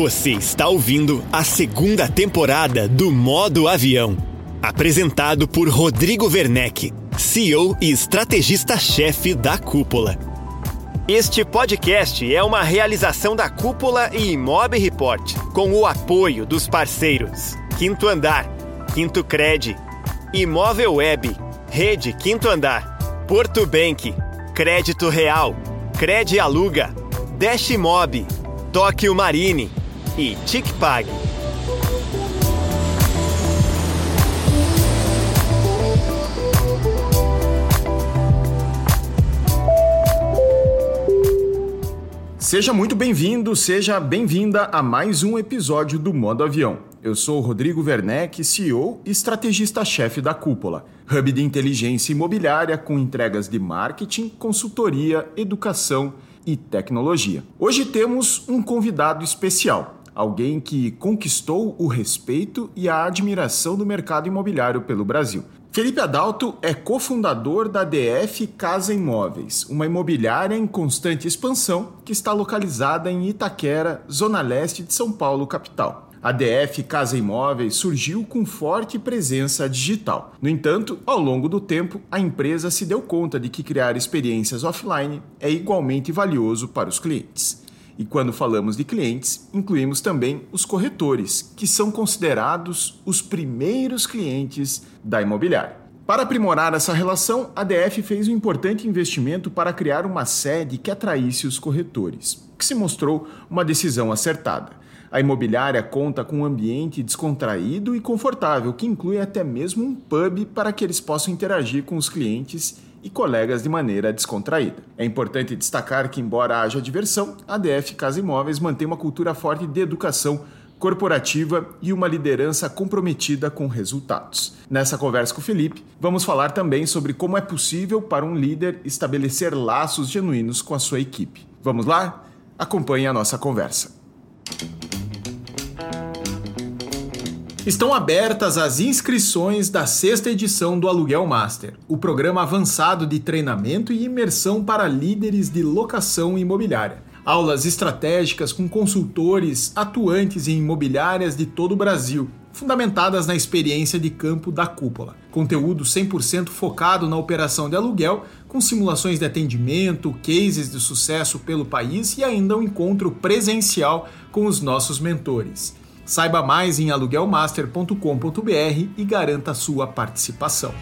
Você está ouvindo a segunda temporada do Modo Avião, apresentado por Rodrigo Werneck, CEO e estrategista-chefe da Cúpula. Este podcast é uma realização da Cúpula e Imob Report, com o apoio dos parceiros Quinto Andar, Quinto Cred, Imóvel Web, Rede Quinto Andar, Porto Bank, Crédito Real, Cred Aluga, Dash Mob, Tóquio Marine e TicPag. Seja muito bem-vindo, seja bem-vinda a mais um episódio do Modo Avião. Eu sou Rodrigo Werneck, CEO e estrategista-chefe da Cúpula, hub de inteligência imobiliária com entregas de marketing, consultoria, educação e tecnologia. Hoje temos um convidado especial, alguém que conquistou o respeito e a admiração do mercado imobiliário pelo Brasil. Felipe Adalto é cofundador da DF Casa Imóveis, uma imobiliária em constante expansão que está localizada em Itaquera, zona leste de São Paulo, capital. A DF Casa Imóveis surgiu com forte presença digital. No entanto, ao longo do tempo, a empresa se deu conta de que criar experiências offline é igualmente valioso para os clientes. E quando falamos de clientes, incluímos também os corretores, que são considerados os primeiros clientes da imobiliária. Para aprimorar essa relação, a DF fez um importante investimento para criar uma sede que atraísse os corretores, que se mostrou uma decisão acertada. A imobiliária conta com um ambiente descontraído e confortável, que inclui até mesmo um pub para que eles possam interagir com os clientes e colegas de maneira descontraída. É importante destacar que, embora haja diversão, a DF Casa Imóveis mantém uma cultura forte de educação corporativa e uma liderança comprometida com resultados. Nessa conversa com o Felipe, vamos falar também sobre como é possível para um líder estabelecer laços genuínos com a sua equipe. Vamos lá? Acompanhe a nossa conversa. Estão abertas as inscrições da sexta edição do Aluguel Master, o programa avançado de treinamento e imersão para líderes de locação imobiliária. Aulas estratégicas com consultores atuantes em imobiliárias de todo o Brasil, fundamentadas na experiência de campo da cúpula. Conteúdo 100% focado na operação de aluguel, com simulações de atendimento, cases de sucesso pelo país e ainda um encontro presencial com os nossos mentores. Saiba mais em aluguelmaster.com.br e garanta sua participação.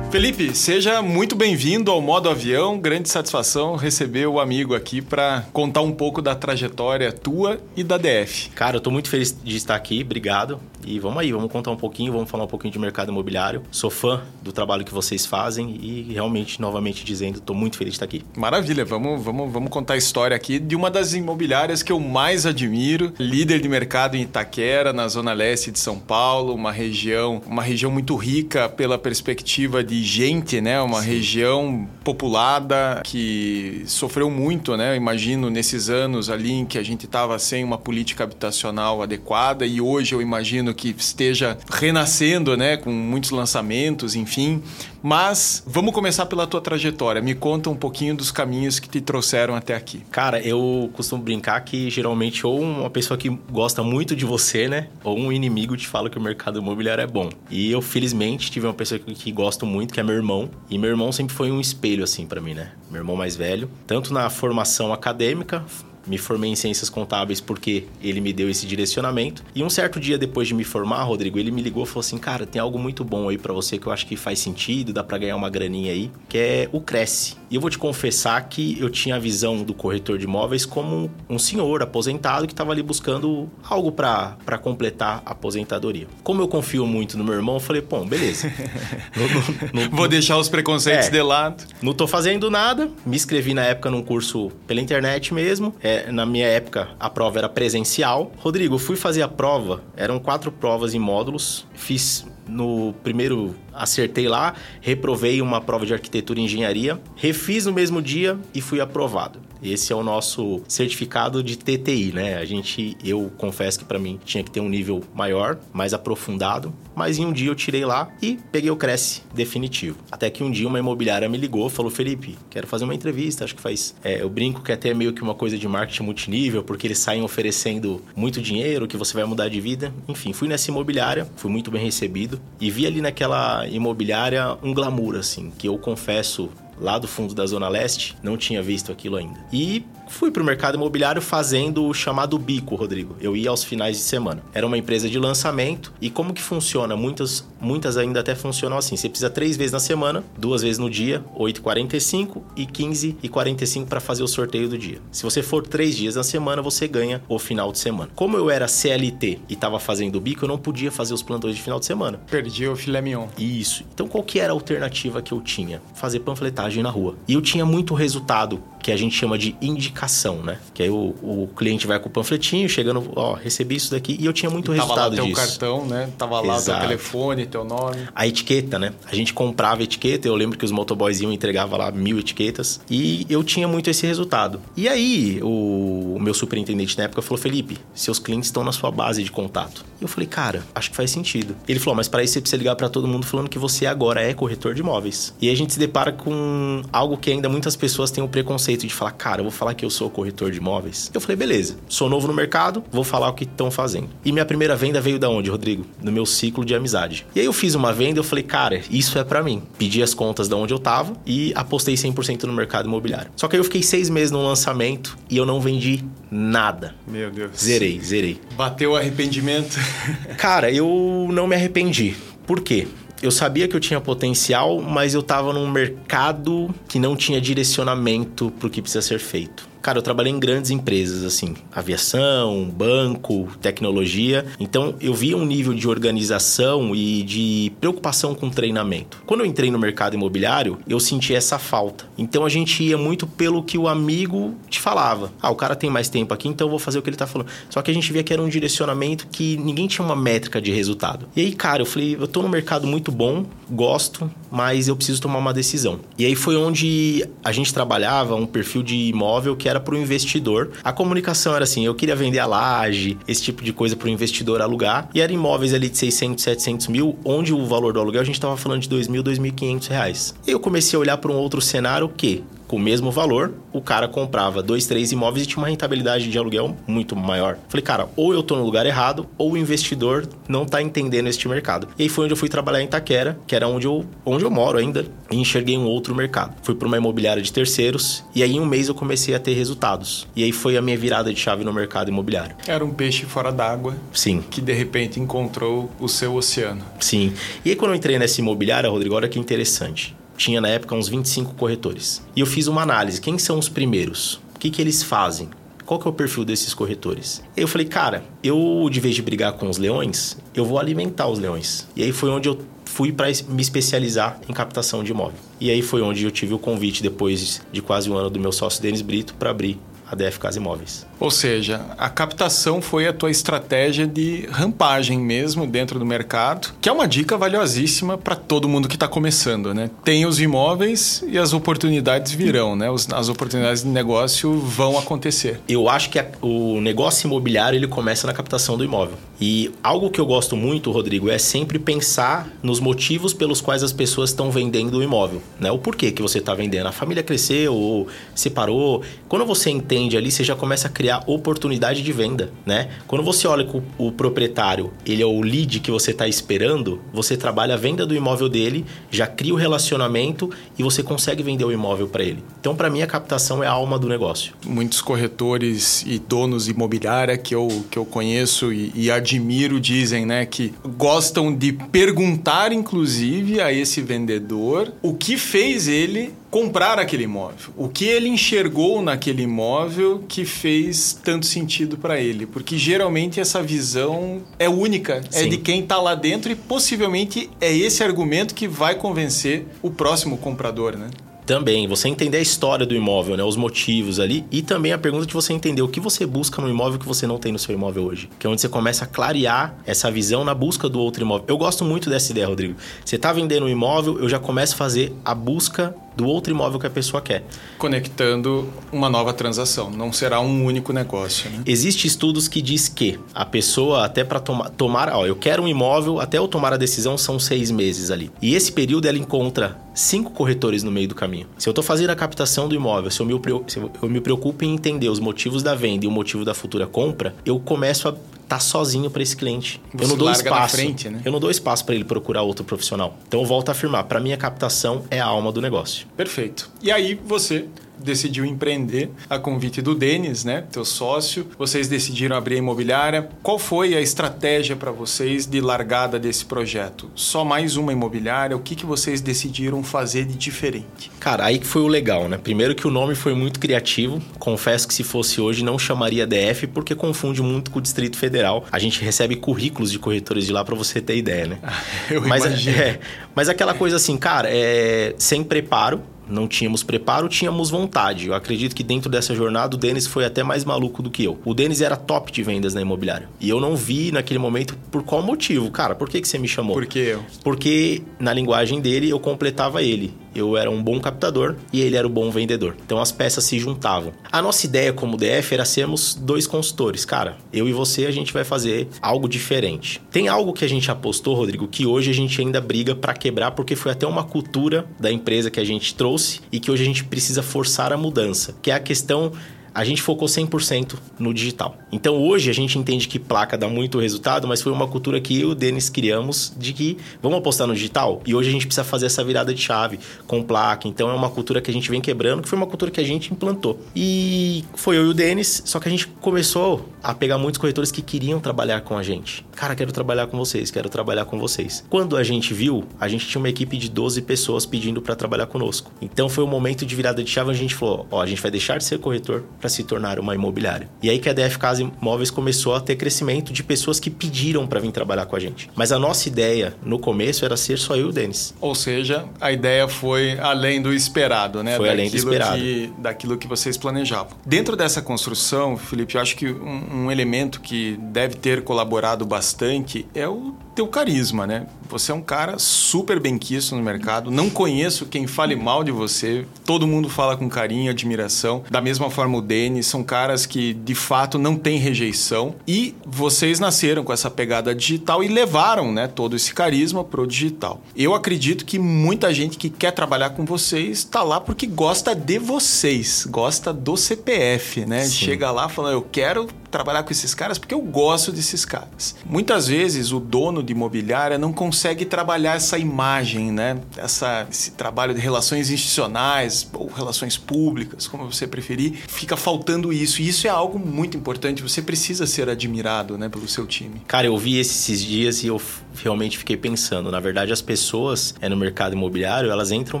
Felipe, seja muito bem-vindo ao Modo Avião. Grande satisfação receber o amigo aqui para contar um pouco da trajetória tua e da DF. Cara, eu tô muito feliz de estar aqui, obrigado. E vamos aí, vamos contar um pouquinho, vamos falar um pouquinho de mercado imobiliário. Sou fã do trabalho que vocês fazem e realmente, novamente dizendo, tô muito feliz de estar aqui. Maravilha, vamos, vamos, vamos contar a história aqui de uma das imobiliárias que eu mais admiro, líder de mercado em Itaquera, na zona leste de São Paulo, uma região, uma região muito rica pela perspectiva de gente, né? Uma Sim. região populada que sofreu muito, né? Eu imagino nesses anos ali em que a gente estava sem uma política habitacional adequada e hoje eu imagino que esteja renascendo, né? Com muitos lançamentos, enfim. Mas vamos começar pela tua trajetória. Me conta um pouquinho dos caminhos que te trouxeram até aqui. Cara, eu costumo brincar que geralmente ou uma pessoa que gosta muito de você, né? Ou um inimigo te fala que o mercado imobiliário é bom. E eu, felizmente, tive uma pessoa que, que gosto muito, que é meu irmão. E meu irmão sempre foi um espelho, assim, para mim, né? Meu irmão mais velho. Tanto na formação acadêmica, me formei em ciências contábeis porque ele me deu esse direcionamento. E um certo dia depois de me formar, Rodrigo, ele me ligou e falou assim: "Cara, tem algo muito bom aí para você que eu acho que faz sentido, dá para ganhar uma graninha aí, que é o Cresce". E eu vou te confessar que eu tinha a visão do corretor de imóveis como um senhor aposentado que estava ali buscando algo para completar a aposentadoria. Como eu confio muito no meu irmão, eu falei, pô, beleza. no, no, no, vou deixar os preconceitos é, de lado. Não tô fazendo nada. Me inscrevi na época num curso pela internet mesmo. É, na minha época, a prova era presencial. Rodrigo, fui fazer a prova. Eram quatro provas em módulos. Fiz no primeiro acertei lá, reprovei uma prova de arquitetura e engenharia, refiz no mesmo dia e fui aprovado. Esse é o nosso certificado de TTI, né? A gente, eu confesso que para mim tinha que ter um nível maior, mais aprofundado, mas em um dia eu tirei lá e peguei o Cresce definitivo. Até que um dia uma imobiliária me ligou, falou: Felipe, quero fazer uma entrevista. Acho que faz. É, eu brinco que é até meio que uma coisa de marketing multinível, porque eles saem oferecendo muito dinheiro, que você vai mudar de vida. Enfim, fui nessa imobiliária, fui muito bem recebido e vi ali naquela imobiliária um glamour, assim, que eu confesso lá do fundo da Zona Leste, não tinha visto aquilo ainda. E fui para o mercado imobiliário fazendo o chamado bico, Rodrigo. Eu ia aos finais de semana. Era uma empresa de lançamento e como que funciona? Muitas, muitas ainda até funcionam assim. Você precisa três vezes na semana, duas vezes no dia, 8h45 e 15h45 para fazer o sorteio do dia. Se você for três dias na semana, você ganha o final de semana. Como eu era CLT e estava fazendo o bico, eu não podia fazer os plantões de final de semana. Perdi o filé mignon. Isso. Então qual que era a alternativa que eu tinha? Fazer panfletagem na rua. E eu tinha muito resultado que a gente chama de indicação, né? Que aí o, o cliente vai com o panfletinho, chegando, ó, recebi isso daqui e eu tinha muito e resultado tava lá teu cartão, né? Tava lá Exato. teu telefone, teu nome. A etiqueta, né? A gente comprava etiqueta, eu lembro que os motoboys iam e entregavam lá mil etiquetas e eu tinha muito esse resultado. E aí o, o meu superintendente na época falou, Felipe, seus clientes estão na sua base de contato. E eu falei, cara, acho que faz sentido. Ele falou, mas para isso você precisa ligar para todo mundo falando que você agora é corretor de imóveis. E a gente se depara com algo que ainda muitas pessoas têm o preconceito de falar, cara, eu vou falar que eu sou corretor de imóveis. Eu falei, beleza, sou novo no mercado, vou falar o que estão fazendo. E minha primeira venda veio da onde, Rodrigo? No meu ciclo de amizade. E aí eu fiz uma venda, eu falei, cara, isso é para mim. Pedi as contas da onde eu tava e apostei 100% no mercado imobiliário. Só que aí eu fiquei seis meses no lançamento e eu não vendi nada. Meu Deus. Zerei, zerei. Bateu o arrependimento? cara, eu não me arrependi. Por quê? Eu sabia que eu tinha potencial, mas eu estava num mercado que não tinha direcionamento para o que precisa ser feito. Cara, eu trabalhei em grandes empresas, assim, aviação, banco, tecnologia. Então, eu via um nível de organização e de preocupação com treinamento. Quando eu entrei no mercado imobiliário, eu senti essa falta. Então, a gente ia muito pelo que o amigo te falava. Ah, o cara tem mais tempo aqui, então eu vou fazer o que ele tá falando. Só que a gente via que era um direcionamento que ninguém tinha uma métrica de resultado. E aí, cara, eu falei, eu tô no mercado muito bom, gosto, mas eu preciso tomar uma decisão. E aí foi onde a gente trabalhava um perfil de imóvel que era para o investidor. A comunicação era assim, eu queria vender a laje, esse tipo de coisa para o investidor alugar. E eram imóveis ali de 600, 700 mil, onde o valor do aluguel a gente estava falando de 2 mil, 2.500 reais. E eu comecei a olhar para um outro cenário que com o mesmo valor, o cara comprava dois, três imóveis e tinha uma rentabilidade de aluguel muito maior. Falei, cara, ou eu tô no lugar errado, ou o investidor não tá entendendo este mercado. E aí foi onde eu fui trabalhar em Itaquera, que era onde eu, onde eu moro ainda, e enxerguei um outro mercado. Fui para uma imobiliária de terceiros, e aí em um mês eu comecei a ter resultados. E aí foi a minha virada de chave no mercado imobiliário. Era um peixe fora d'água. Sim. Que de repente encontrou o seu oceano. Sim. E aí quando eu entrei nessa imobiliária, Rodrigo, olha que interessante tinha na época uns 25 corretores. E eu fiz uma análise, quem são os primeiros? O que, que eles fazem? Qual que é o perfil desses corretores? Eu falei, cara, eu de vez de brigar com os leões, eu vou alimentar os leões. E aí foi onde eu fui para me especializar em captação de imóvel. E aí foi onde eu tive o convite depois de quase um ano do meu sócio Denis Brito para abrir a DF Casa Imóveis. Ou seja, a captação foi a tua estratégia de rampagem mesmo dentro do mercado, que é uma dica valiosíssima para todo mundo que está começando, né? Tem os imóveis e as oportunidades virão, né? as oportunidades de negócio vão acontecer. Eu acho que a, o negócio imobiliário ele começa na captação do imóvel. E algo que eu gosto muito, Rodrigo, é sempre pensar nos motivos pelos quais as pessoas estão vendendo o imóvel, né? O porquê que você está vendendo. A família cresceu ou separou. Quando você entende ali, você já começa a criar criar oportunidade de venda, né? Quando você olha com o proprietário, ele é o lead que você está esperando, você trabalha a venda do imóvel dele, já cria o relacionamento e você consegue vender o imóvel para ele. Então, para mim, a captação é a alma do negócio. Muitos corretores e donos imobiliária que eu, que eu conheço e, e admiro dizem, né, que gostam de perguntar, inclusive, a esse vendedor o que fez ele comprar aquele imóvel. O que ele enxergou naquele imóvel que fez tanto sentido para ele? Porque geralmente essa visão é única, é Sim. é de quem está lá dentro e possivelmente é esse argumento que vai convencer o próximo comprador, né? Também, você entender a história do imóvel, né? Os motivos ali. E também a pergunta de você entender o que você busca no imóvel que você não tem no seu imóvel hoje. Que é onde você começa a clarear essa visão na busca do outro imóvel. Eu gosto muito dessa ideia, Rodrigo. Você está vendendo um imóvel, eu já começo a fazer a busca do outro imóvel que a pessoa quer. Conectando uma nova transação, não será um único negócio. Né? Existem estudos que diz que a pessoa, até para toma, tomar, ó, eu quero um imóvel, até eu tomar a decisão são seis meses ali. E esse período ela encontra cinco corretores no meio do caminho. Se eu estou fazendo a captação do imóvel, se eu, me, se eu me preocupo em entender os motivos da venda e o motivo da futura compra, eu começo a tá sozinho para esse cliente. Você eu não dou espaço. Frente, né? Eu não dou espaço para ele procurar outro profissional. Então eu volto a afirmar, para mim a captação é a alma do negócio. Perfeito. E aí você decidiu empreender a convite do Denis, né, teu sócio. Vocês decidiram abrir a imobiliária. Qual foi a estratégia para vocês de largada desse projeto? Só mais uma imobiliária? O que, que vocês decidiram fazer de diferente? Cara, aí que foi o legal, né? Primeiro que o nome foi muito criativo. Confesso que se fosse hoje não chamaria DF porque confunde muito com o Distrito Federal. A gente recebe currículos de corretores de lá para você ter ideia, né? Eu mas, imagino. É, mas aquela coisa assim, cara, é, sem preparo, não tínhamos preparo, tínhamos vontade. Eu acredito que dentro dessa jornada o Denis foi até mais maluco do que eu. O Denis era top de vendas na imobiliária. E eu não vi naquele momento por qual motivo. Cara, por que, que você me chamou? Por que eu? Porque na linguagem dele eu completava ele. Eu era um bom captador e ele era o um bom vendedor. Então as peças se juntavam. A nossa ideia como DF era sermos dois consultores. Cara, eu e você a gente vai fazer algo diferente. Tem algo que a gente apostou, Rodrigo, que hoje a gente ainda briga para quebrar porque foi até uma cultura da empresa que a gente trouxe e que hoje a gente precisa forçar a mudança, que é a questão a gente focou 100% no digital. Então hoje a gente entende que placa dá muito resultado, mas foi uma cultura que eu e o Denis criamos de que vamos apostar no digital e hoje a gente precisa fazer essa virada de chave com placa. Então é uma cultura que a gente vem quebrando, que foi uma cultura que a gente implantou. E foi eu e o Denis, só que a gente começou a pegar muitos corretores que queriam trabalhar com a gente. Cara, quero trabalhar com vocês, quero trabalhar com vocês. Quando a gente viu, a gente tinha uma equipe de 12 pessoas pedindo para trabalhar conosco. Então foi o um momento de virada de chave, a gente falou, ó, a gente vai deixar de ser corretor para se tornar uma imobiliária. E aí que a DF Casa Imóveis começou a ter crescimento de pessoas que pediram para vir trabalhar com a gente. Mas a nossa ideia no começo era ser só eu e o Denis. Ou seja, a ideia foi além do esperado, né? Foi daquilo além do esperado. Que, daquilo que vocês planejavam. Dentro dessa construção, Felipe, eu acho que um, um elemento que deve ter colaborado bastante é o teu carisma, né? Você é um cara super bem quisto no mercado. Não conheço quem fale mal de você. Todo mundo fala com carinho, admiração. Da mesma forma o Denis, são caras que de fato não têm rejeição. E vocês nasceram com essa pegada digital e levaram, né, todo esse carisma pro digital. Eu acredito que muita gente que quer trabalhar com vocês está lá porque gosta de vocês, gosta do CPF, né? Sim. Chega lá falando, eu quero trabalhar com esses caras porque eu gosto desses caras. Muitas vezes o dono de imobiliária não consegue trabalhar essa imagem, né? Essa, esse trabalho de relações institucionais ou relações públicas, como você preferir, fica faltando isso. E isso é algo muito importante. Você precisa ser admirado, né, pelo seu time. Cara, eu vi esses dias e eu realmente fiquei pensando. Na verdade, as pessoas é, no mercado imobiliário, elas entram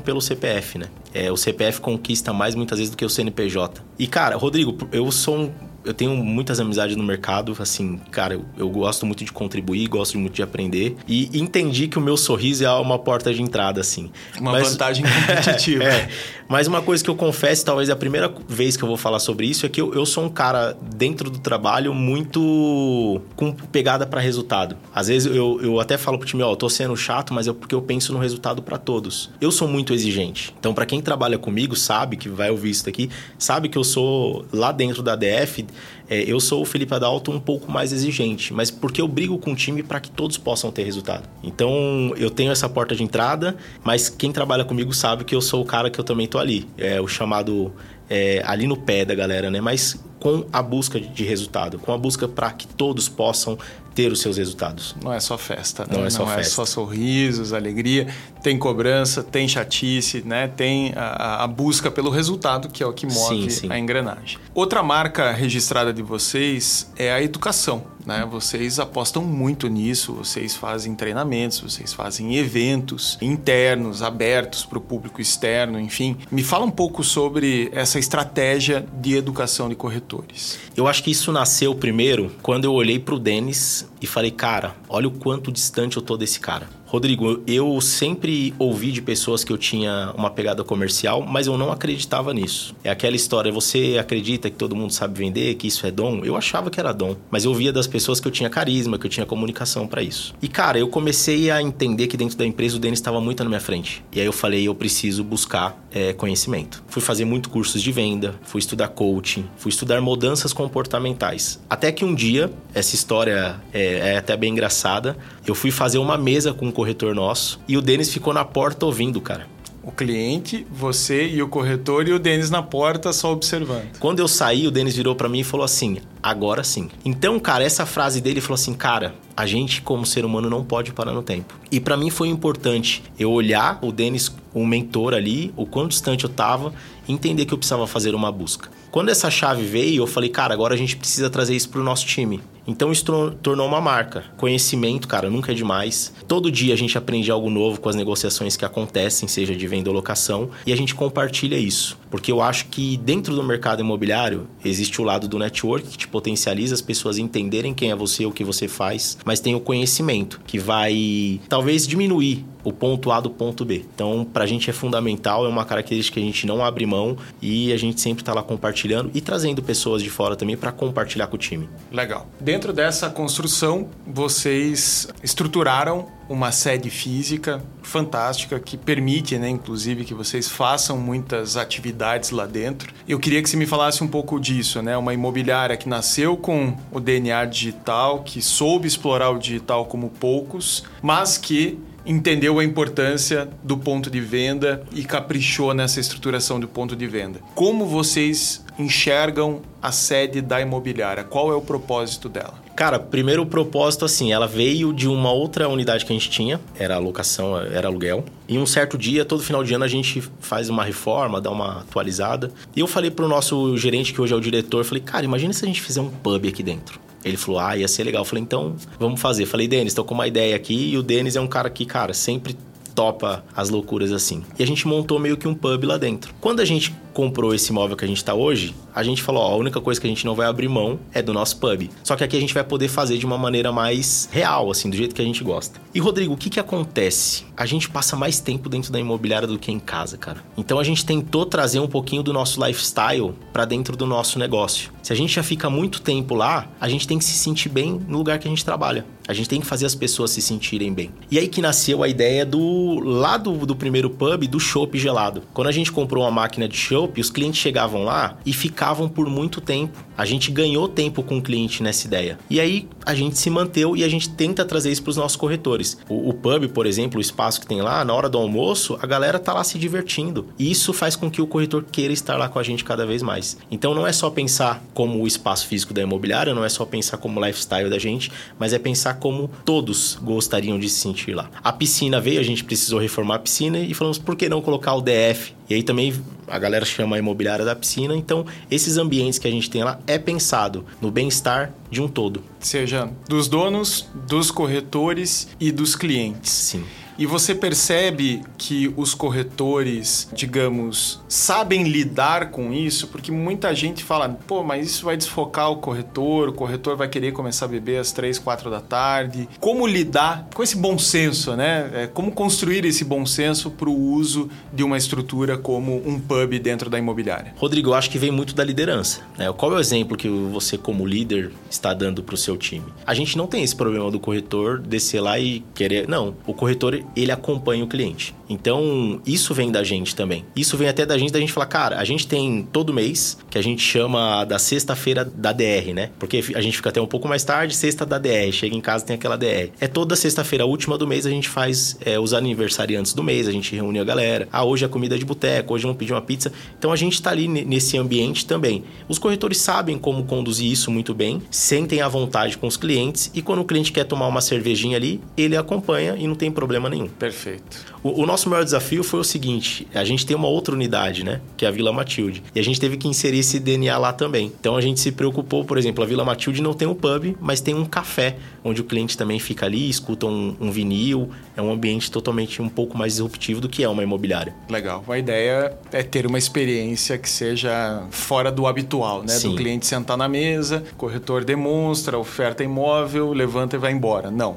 pelo CPF, né? É, o CPF conquista mais muitas vezes do que o CNPJ. E, cara, Rodrigo, eu sou um eu tenho muitas amizades no mercado, assim, cara, eu, eu, gosto muito de contribuir, gosto muito de aprender e entendi que o meu sorriso é uma porta de entrada, assim. Uma mas, vantagem competitiva. é, mas uma coisa que eu confesso, talvez é a primeira vez que eu vou falar sobre isso, é que eu, eu sou um cara dentro do trabalho muito com pegada para resultado. Às vezes eu, eu até falo pro time, ó, eu tô sendo chato, mas é porque eu penso no resultado para todos. Eu sou muito exigente. Então, para quem trabalha comigo, sabe que vai ouvir isso daqui, sabe que eu sou lá dentro da DF, é, eu sou o Felipe Adalto um pouco mais exigente, mas porque eu brigo com o time para que todos possam ter resultado. Então eu tenho essa porta de entrada, mas quem trabalha comigo sabe que eu sou o cara que eu também tô ali. É o chamado é, ali no pé da galera, né? Mas com a busca de resultado, com a busca para que todos possam ter os seus resultados. Não é só festa, né? Não é só Não festa. é só sorrisos, alegria. Tem cobrança, tem chatice, né? Tem a, a busca pelo resultado, que é o que move sim, sim. a engrenagem. Outra marca registrada de vocês é a educação. Né? Vocês apostam muito nisso, vocês fazem treinamentos, vocês fazem eventos internos, abertos para o público externo, enfim. Me fala um pouco sobre essa estratégia de educação de corretores. Eu acho que isso nasceu primeiro quando eu olhei para o Denis e falei, cara, olha o quanto distante eu tô desse cara. Rodrigo, eu sempre ouvi de pessoas que eu tinha uma pegada comercial, mas eu não acreditava nisso. É aquela história, você acredita que todo mundo sabe vender, que isso é dom? Eu achava que era dom, mas eu via das pessoas que eu tinha carisma, que eu tinha comunicação para isso. E cara, eu comecei a entender que dentro da empresa o Denis estava muito na minha frente. E aí eu falei, eu preciso buscar é, conhecimento. Fui fazer muito cursos de venda, fui estudar coaching, fui estudar mudanças comportamentais. Até que um dia, essa história é, é até bem engraçada, eu fui fazer uma mesa com um corretor nosso e o Denis ficou na porta ouvindo, cara o cliente, você e o corretor e o Denis na porta só observando. Quando eu saí, o Denis virou para mim e falou assim: agora sim. Então, cara, essa frase dele falou assim: cara, a gente como ser humano não pode parar no tempo. E para mim foi importante eu olhar o Denis, o mentor ali, o quão distante eu tava, entender que eu precisava fazer uma busca. Quando essa chave veio, eu falei, cara, agora a gente precisa trazer isso pro nosso time. Então isso tornou uma marca. Conhecimento, cara, nunca é demais. Todo dia a gente aprende algo novo com as negociações que acontecem, seja de venda ou locação, e a gente compartilha isso. Porque eu acho que dentro do mercado imobiliário existe o lado do network que te potencializa as pessoas entenderem quem é você, o que você faz, mas tem o conhecimento que vai talvez diminuir o ponto A do ponto B. Então, para a gente é fundamental, é uma característica que a gente não abre mão e a gente sempre está lá compartilhando e trazendo pessoas de fora também para compartilhar com o time. Legal. Dentro dessa construção, vocês estruturaram uma sede física fantástica que permite, né, inclusive, que vocês façam muitas atividades lá dentro. Eu queria que você me falasse um pouco disso, né? Uma imobiliária que nasceu com o DNA digital, que soube explorar o digital como poucos, mas que entendeu a importância do ponto de venda e caprichou nessa estruturação do ponto de venda. Como vocês enxergam a sede da imobiliária? Qual é o propósito dela? Cara, primeiro o propósito, assim, ela veio de uma outra unidade que a gente tinha, era locação, era aluguel. E um certo dia, todo final de ano, a gente faz uma reforma, dá uma atualizada. E eu falei pro nosso gerente, que hoje é o diretor, falei, cara, imagina se a gente fizer um pub aqui dentro. Ele falou, ah, ia ser legal. Eu falei, então, vamos fazer. falei, Denis, tô com uma ideia aqui. E o Denis é um cara que, cara, sempre topa as loucuras assim. E a gente montou meio que um pub lá dentro. Quando a gente comprou esse imóvel que a gente está hoje, a gente falou, ó, a única coisa que a gente não vai abrir mão é do nosso pub. Só que aqui a gente vai poder fazer de uma maneira mais real, assim, do jeito que a gente gosta. E Rodrigo, o que que acontece? A gente passa mais tempo dentro da imobiliária do que em casa, cara. Então a gente tentou trazer um pouquinho do nosso lifestyle para dentro do nosso negócio. Se a gente já fica muito tempo lá, a gente tem que se sentir bem no lugar que a gente trabalha. A gente tem que fazer as pessoas se sentirem bem. E aí que nasceu a ideia do lá do, do primeiro pub do chopp gelado. Quando a gente comprou uma máquina de chopp os clientes chegavam lá e ficavam por muito tempo. A gente ganhou tempo com o cliente nessa ideia. E aí a gente se manteve e a gente tenta trazer isso para os nossos corretores. O, o, pub, por exemplo, o espaço que tem lá, na hora do almoço, a galera tá lá se divertindo. E isso faz com que o corretor queira estar lá com a gente cada vez mais. Então não é só pensar como o espaço físico da imobiliária, não é só pensar como o lifestyle da gente, mas é pensar como todos gostariam de se sentir lá. A piscina veio, a gente precisou reformar a piscina e falamos por que não colocar o DF e aí também a galera chama a imobiliária da piscina. Então, esses ambientes que a gente tem lá é pensado no bem-estar de um todo. Seja dos donos, dos corretores e dos clientes. Sim. E você percebe que os corretores, digamos, sabem lidar com isso, porque muita gente fala, pô, mas isso vai desfocar o corretor, o corretor vai querer começar a beber às três, quatro da tarde. Como lidar com esse bom senso, né? É, como construir esse bom senso para o uso de uma estrutura como um pub dentro da imobiliária? Rodrigo, eu acho que vem muito da liderança. Né? Qual é o exemplo que você, como líder, está dando para o seu time? A gente não tem esse problema do corretor descer lá e querer. Não, o corretor ele acompanha o cliente. Então, isso vem da gente também. Isso vem até da gente, da gente falar, cara, a gente tem todo mês, que a gente chama da sexta-feira da DR, né? Porque a gente fica até um pouco mais tarde, sexta da DR, chega em casa tem aquela DR. É toda sexta-feira, última do mês, a gente faz é, os aniversariantes do mês, a gente reúne a galera. Ah, hoje é comida de boteco, hoje vamos pedir uma pizza. Então, a gente tá ali nesse ambiente também. Os corretores sabem como conduzir isso muito bem, sentem à vontade com os clientes e quando o cliente quer tomar uma cervejinha ali, ele acompanha e não tem problema nenhum. Perfeito. O, o, nosso maior desafio foi o seguinte: a gente tem uma outra unidade, né? Que é a Vila Matilde. E a gente teve que inserir esse DNA lá também. Então a gente se preocupou, por exemplo, a Vila Matilde não tem um pub, mas tem um café onde o cliente também fica ali, escuta um, um vinil. É um ambiente totalmente um pouco mais disruptivo do que é uma imobiliária. Legal. A ideia é ter uma experiência que seja fora do habitual, né? Sim. Do cliente sentar na mesa, corretor demonstra, oferta imóvel, levanta e vai embora. Não.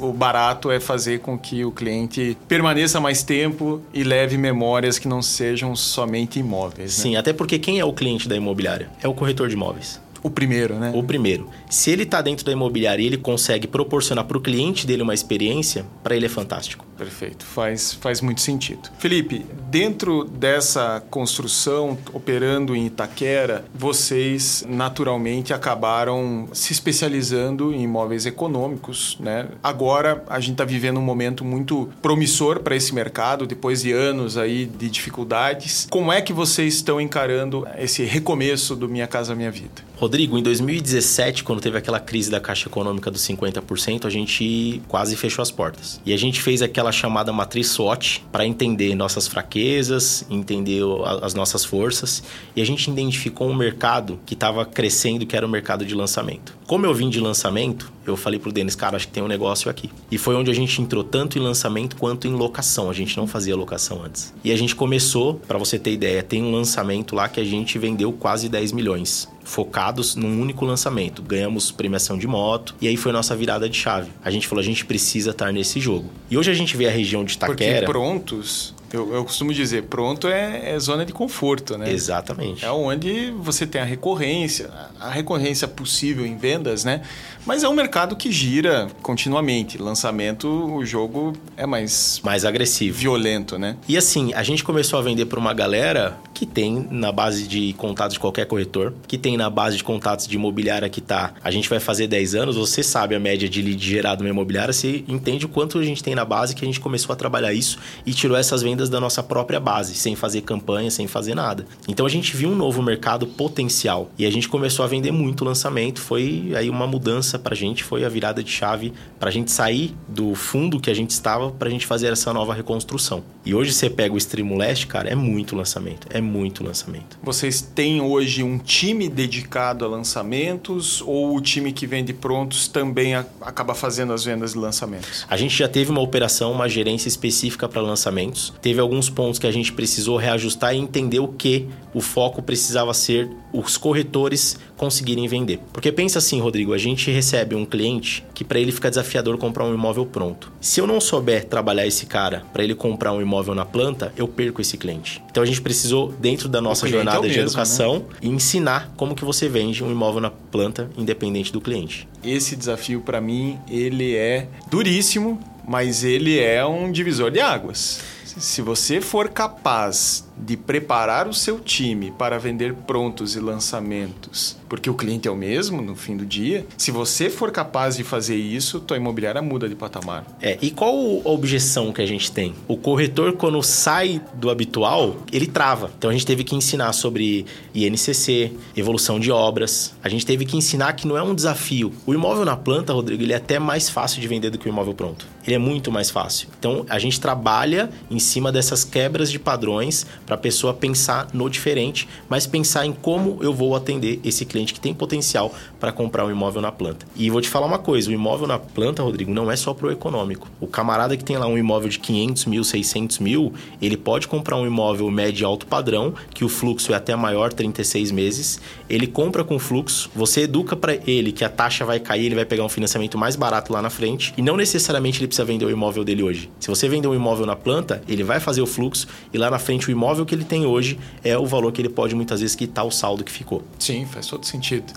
O, o barato é fazer com que o cliente permaneça mais tempo e leve memórias que não sejam somente imóveis. né? Sim, até porque quem é o cliente da imobiliária? É o corretor de imóveis. O primeiro, né? O primeiro, se ele está dentro da imobiliária e ele consegue proporcionar para o cliente dele uma experiência, para ele é fantástico. Perfeito, faz, faz muito sentido. Felipe, dentro dessa construção, operando em Itaquera, vocês naturalmente acabaram se especializando em imóveis econômicos, né? Agora a gente está vivendo um momento muito promissor para esse mercado, depois de anos aí de dificuldades. Como é que vocês estão encarando esse recomeço do Minha Casa Minha Vida? Rodrigo, em 2017, quando teve aquela crise da Caixa Econômica dos 50%, a gente quase fechou as portas. E a gente fez aquela chamada matriz SWOT para entender nossas fraquezas, entender as nossas forças, e a gente identificou um mercado que estava crescendo, que era o mercado de lançamento. Como eu vim de lançamento, eu falei pro Denis, cara, acho que tem um negócio aqui. E foi onde a gente entrou tanto em lançamento quanto em locação. A gente não fazia locação antes. E a gente começou, para você ter ideia, tem um lançamento lá que a gente vendeu quase 10 milhões focados num único lançamento. Ganhamos premiação de moto e aí foi nossa virada de chave. A gente falou, a gente precisa estar nesse jogo. E hoje a gente vê a região de Itaquera... Porque prontos, eu, eu costumo dizer, pronto é, é zona de conforto, né? Exatamente. É onde você tem a recorrência, a recorrência possível em vendas, né? Mas é um mercado que gira continuamente. Lançamento, o jogo é mais Mais agressivo. violento, né? E assim, a gente começou a vender para uma galera que tem na base de contatos de qualquer corretor, que tem na base de contatos de imobiliária que tá. A gente vai fazer 10 anos, você sabe a média de lead gerado numa imobiliária, você entende o quanto a gente tem na base que a gente começou a trabalhar isso e tirou essas vendas da nossa própria base, sem fazer campanha, sem fazer nada. Então a gente viu um novo mercado potencial e a gente começou a vender muito lançamento. Foi aí uma mudança pra gente, foi a virada de chave pra gente sair do fundo que a gente estava pra gente fazer essa nova reconstrução. E hoje você pega o Extremo Leste, cara, é muito lançamento, é muito lançamento. Vocês têm hoje um time dedicado a lançamentos ou o time que vende prontos também a- acaba fazendo as vendas de lançamentos? A gente já teve uma operação, uma gerência específica para lançamentos. Teve alguns pontos que a gente precisou reajustar e entender o que o foco precisava ser os corretores conseguirem vender. Porque pensa assim, Rodrigo, a gente recebe um cliente que para ele fica desafiador comprar um imóvel pronto. Se eu não souber trabalhar esse cara para ele comprar um imóvel na planta, eu perco esse cliente. Então a gente precisou dentro da nossa é jornada de mesmo, educação e ensinar como que você vende um imóvel na planta independente do cliente. Esse desafio para mim, ele é duríssimo, mas ele é um divisor de águas. Se você for capaz de preparar o seu time para vender prontos e lançamentos, porque o cliente é o mesmo no fim do dia, se você for capaz de fazer isso, tua imobiliária muda de patamar. É, e qual a objeção que a gente tem? O corretor, quando sai do habitual, ele trava. Então a gente teve que ensinar sobre INCC, evolução de obras. A gente teve que ensinar que não é um desafio. O imóvel na planta, Rodrigo, ele é até mais fácil de vender do que o imóvel pronto. Ele é muito mais fácil. Então a gente trabalha em cima dessas quebras de padrões para a pessoa pensar no diferente, mas pensar em como eu vou atender esse cliente que tem potencial para comprar um imóvel na planta. E vou te falar uma coisa, o imóvel na planta, Rodrigo, não é só pro econômico. O camarada que tem lá um imóvel de 500 mil, 600 mil, ele pode comprar um imóvel médio e alto padrão, que o fluxo é até maior, 36 meses. Ele compra com fluxo, você educa para ele que a taxa vai cair, ele vai pegar um financiamento mais barato lá na frente, e não necessariamente ele precisa vender o imóvel dele hoje. Se você vender um imóvel na planta, ele vai fazer o fluxo e lá na frente o imóvel que ele tem hoje é o valor que ele pode muitas vezes quitar o saldo que ficou. Sim, faz todo sentido.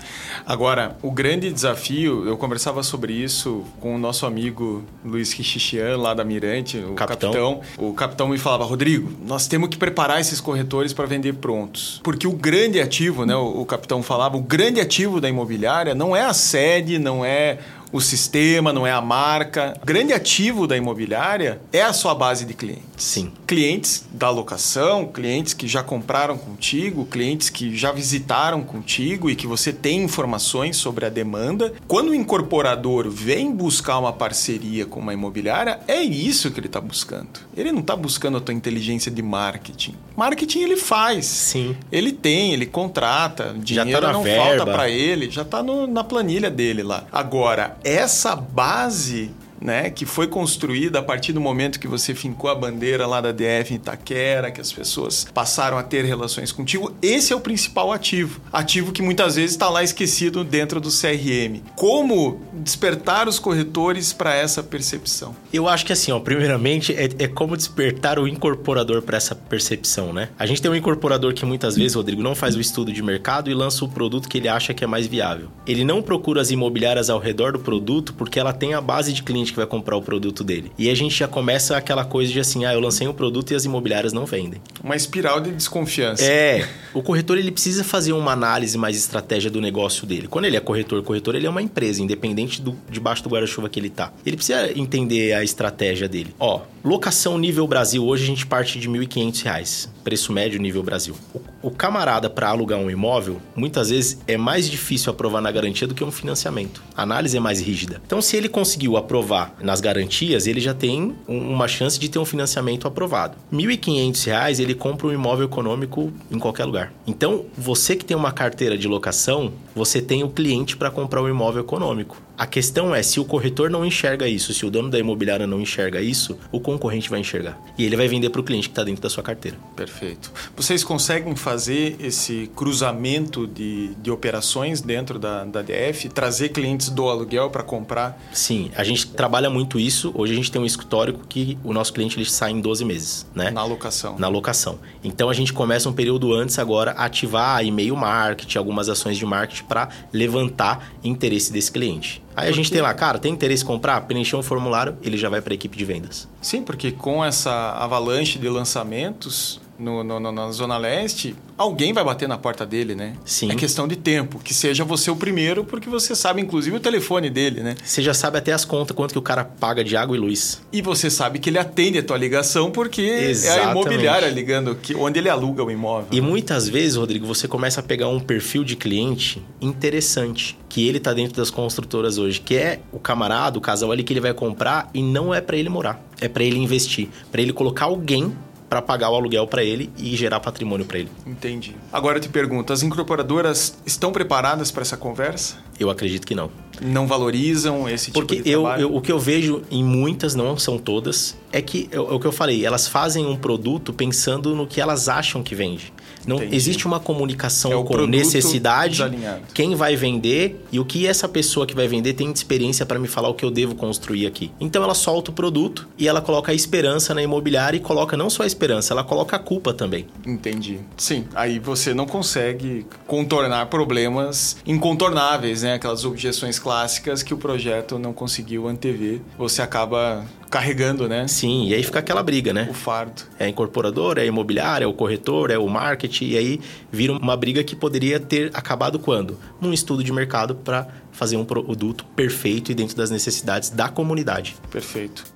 Agora, o grande desafio, eu conversava sobre isso com o nosso amigo Luiz Richichian, lá da Mirante, o Capitão. capitão. O capitão me falava, Rodrigo, nós temos que preparar esses corretores para vender prontos. Porque o grande ativo, né, o, o capitão falava, o grande ativo da imobiliária não é a sede, não é o sistema, não é a marca. O grande ativo da imobiliária é a sua base de clientes. Sim. clientes da locação, clientes que já compraram contigo, clientes que já visitaram contigo e que você tem informações sobre a demanda. Quando o incorporador vem buscar uma parceria com uma imobiliária, é isso que ele está buscando. Ele não está buscando a tua inteligência de marketing. Marketing ele faz. Sim. Ele tem, ele contrata, dinheiro tá não verba. falta para ele, já está na planilha dele lá. Agora, essa base né, que foi construída a partir do momento que você fincou a bandeira lá da DF em Itaquera, que as pessoas passaram a ter relações contigo. Esse é o principal ativo. Ativo que muitas vezes está lá esquecido dentro do CRM. Como despertar os corretores para essa percepção? Eu acho que assim, ó, primeiramente é, é como despertar o incorporador para essa percepção, né? A gente tem um incorporador que muitas vezes, Rodrigo, não faz o estudo de mercado e lança o produto que ele acha que é mais viável. Ele não procura as imobiliárias ao redor do produto porque ela tem a base de cliente que vai comprar o produto dele. E a gente já começa aquela coisa de assim, ah, eu lancei um produto e as imobiliárias não vendem. Uma espiral de desconfiança. É, o corretor ele precisa fazer uma análise mais estratégia do negócio dele. Quando ele é corretor, corretor ele é uma empresa, independente do debaixo do guarda-chuva que ele tá. Ele precisa entender a estratégia dele. Ó, locação nível Brasil, hoje a gente parte de R$ 1.500, preço médio nível Brasil. O, o camarada para alugar um imóvel, muitas vezes é mais difícil aprovar na garantia do que um financiamento. A análise é mais rígida. Então, se ele conseguiu aprovar nas garantias, ele já tem uma chance de ter um financiamento aprovado. R$ 1.500 ele compra um imóvel econômico em qualquer lugar. Então, você que tem uma carteira de locação, você tem o cliente para comprar um imóvel econômico. A questão é, se o corretor não enxerga isso, se o dono da imobiliária não enxerga isso, o concorrente vai enxergar. E ele vai vender para o cliente que está dentro da sua carteira. Perfeito. Vocês conseguem fazer esse cruzamento de, de operações dentro da, da DF, trazer clientes do aluguel para comprar? Sim, a gente trabalha muito isso. Hoje a gente tem um histórico que o nosso cliente ele sai em 12 meses, né? Na locação. Na locação. Então a gente começa um período antes agora a ativar e-mail marketing, algumas ações de marketing para levantar interesse desse cliente. Aí a gente tem lá, cara, tem interesse em comprar? Preencher um formulário, ele já vai para a equipe de vendas. Sim, porque com essa avalanche de lançamentos no, no, na Zona Leste, alguém vai bater na porta dele, né? Sim. É questão de tempo. Que seja você o primeiro, porque você sabe, inclusive, o telefone dele, né? Você já sabe até as contas, quanto que o cara paga de água e luz. E você sabe que ele atende a tua ligação, porque Exatamente. é a imobiliária ligando, que, onde ele aluga o imóvel. E muitas vezes, Rodrigo, você começa a pegar um perfil de cliente interessante, que ele tá dentro das construtoras hoje, que é o camarada, o casal ali que ele vai comprar e não é para ele morar, é para ele investir, para ele colocar alguém para pagar o aluguel para ele e gerar patrimônio para ele. Entendi. Agora eu te pergunto, as incorporadoras estão preparadas para essa conversa? Eu acredito que não. Não valorizam esse tipo Porque de eu, trabalho? eu, o que eu vejo em muitas, não são todas, é que é o que eu falei, elas fazem um produto pensando no que elas acham que vende. Não Entendi. existe uma comunicação É com necessidade, desalinhado. quem vai vender e o que essa pessoa que vai vender tem de experiência para me falar o que eu devo construir aqui. Então ela solta o produto e ela coloca a esperança na imobiliária e coloca não só a esperança, ela coloca a culpa também. Entendi. Sim, aí você não consegue contornar problemas incontornáveis, né? Aquelas objeções clássicas que o projeto não conseguiu antever. Você acaba carregando, né? Sim, e aí fica aquela briga, né? O fardo. É a incorporadora, é a imobiliária, é o corretor, é o marketing, e aí vira uma briga que poderia ter acabado quando? Num estudo de mercado para fazer um produto perfeito e dentro das necessidades da comunidade. Perfeito.